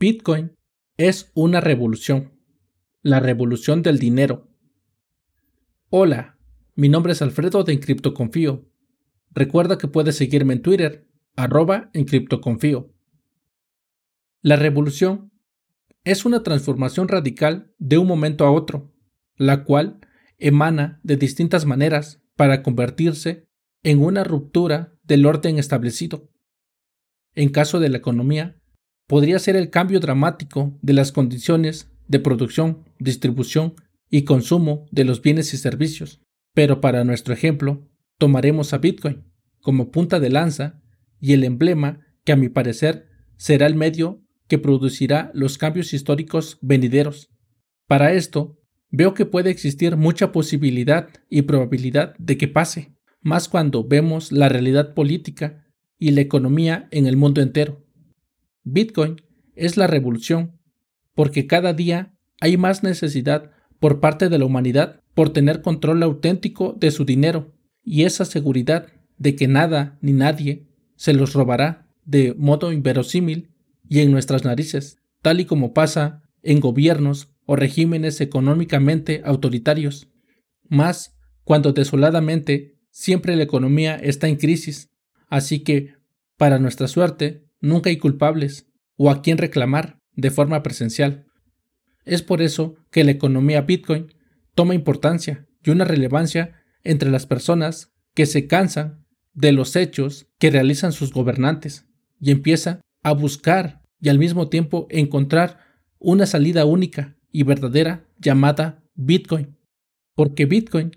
Bitcoin es una revolución, la revolución del dinero. Hola, mi nombre es Alfredo de Encriptoconfío. Recuerda que puedes seguirme en Twitter, arroba Encriptoconfío. La revolución es una transformación radical de un momento a otro, la cual emana de distintas maneras para convertirse en una ruptura del orden establecido. En caso de la economía, podría ser el cambio dramático de las condiciones de producción, distribución y consumo de los bienes y servicios. Pero para nuestro ejemplo, tomaremos a Bitcoin como punta de lanza y el emblema que a mi parecer será el medio que producirá los cambios históricos venideros. Para esto, veo que puede existir mucha posibilidad y probabilidad de que pase, más cuando vemos la realidad política y la economía en el mundo entero. Bitcoin es la revolución, porque cada día hay más necesidad por parte de la humanidad por tener control auténtico de su dinero y esa seguridad de que nada ni nadie se los robará de modo inverosímil y en nuestras narices, tal y como pasa en gobiernos o regímenes económicamente autoritarios. Más cuando desoladamente siempre la economía está en crisis, así que, para nuestra suerte, nunca hay culpables o a quien reclamar de forma presencial. Es por eso que la economía Bitcoin toma importancia y una relevancia entre las personas que se cansan de los hechos que realizan sus gobernantes y empieza a buscar y al mismo tiempo encontrar una salida única y verdadera llamada Bitcoin. Porque Bitcoin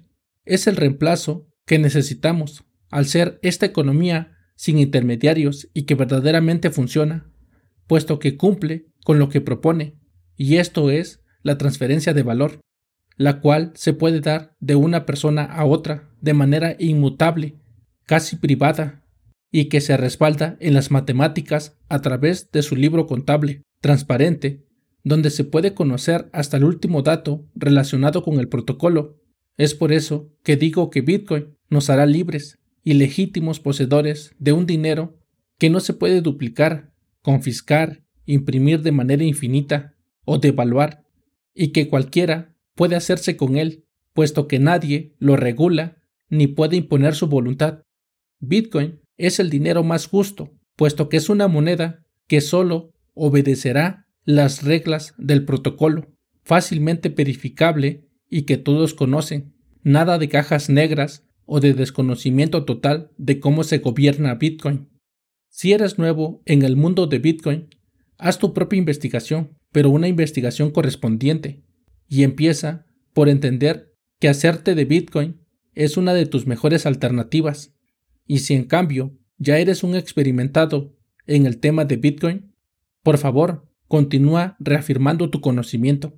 es el reemplazo que necesitamos al ser esta economía sin intermediarios y que verdaderamente funciona, puesto que cumple con lo que propone, y esto es la transferencia de valor, la cual se puede dar de una persona a otra de manera inmutable, casi privada, y que se respalda en las matemáticas a través de su libro contable, transparente, donde se puede conocer hasta el último dato relacionado con el protocolo. Es por eso que digo que Bitcoin nos hará libres y legítimos poseedores de un dinero que no se puede duplicar, confiscar, imprimir de manera infinita o devaluar, y que cualquiera puede hacerse con él, puesto que nadie lo regula ni puede imponer su voluntad. Bitcoin es el dinero más justo, puesto que es una moneda que solo obedecerá las reglas del protocolo, fácilmente verificable y que todos conocen. Nada de cajas negras o de desconocimiento total de cómo se gobierna Bitcoin. Si eres nuevo en el mundo de Bitcoin, haz tu propia investigación, pero una investigación correspondiente, y empieza por entender que hacerte de Bitcoin es una de tus mejores alternativas. Y si en cambio ya eres un experimentado en el tema de Bitcoin, por favor, continúa reafirmando tu conocimiento.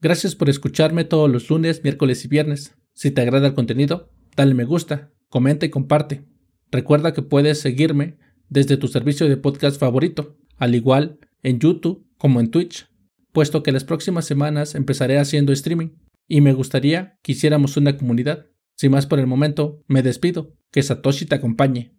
Gracias por escucharme todos los lunes, miércoles y viernes. Si te agrada el contenido, dale me gusta, comenta y comparte. Recuerda que puedes seguirme desde tu servicio de podcast favorito, al igual en YouTube como en Twitch, puesto que las próximas semanas empezaré haciendo streaming y me gustaría que hiciéramos una comunidad. Sin más por el momento, me despido. Que Satoshi te acompañe.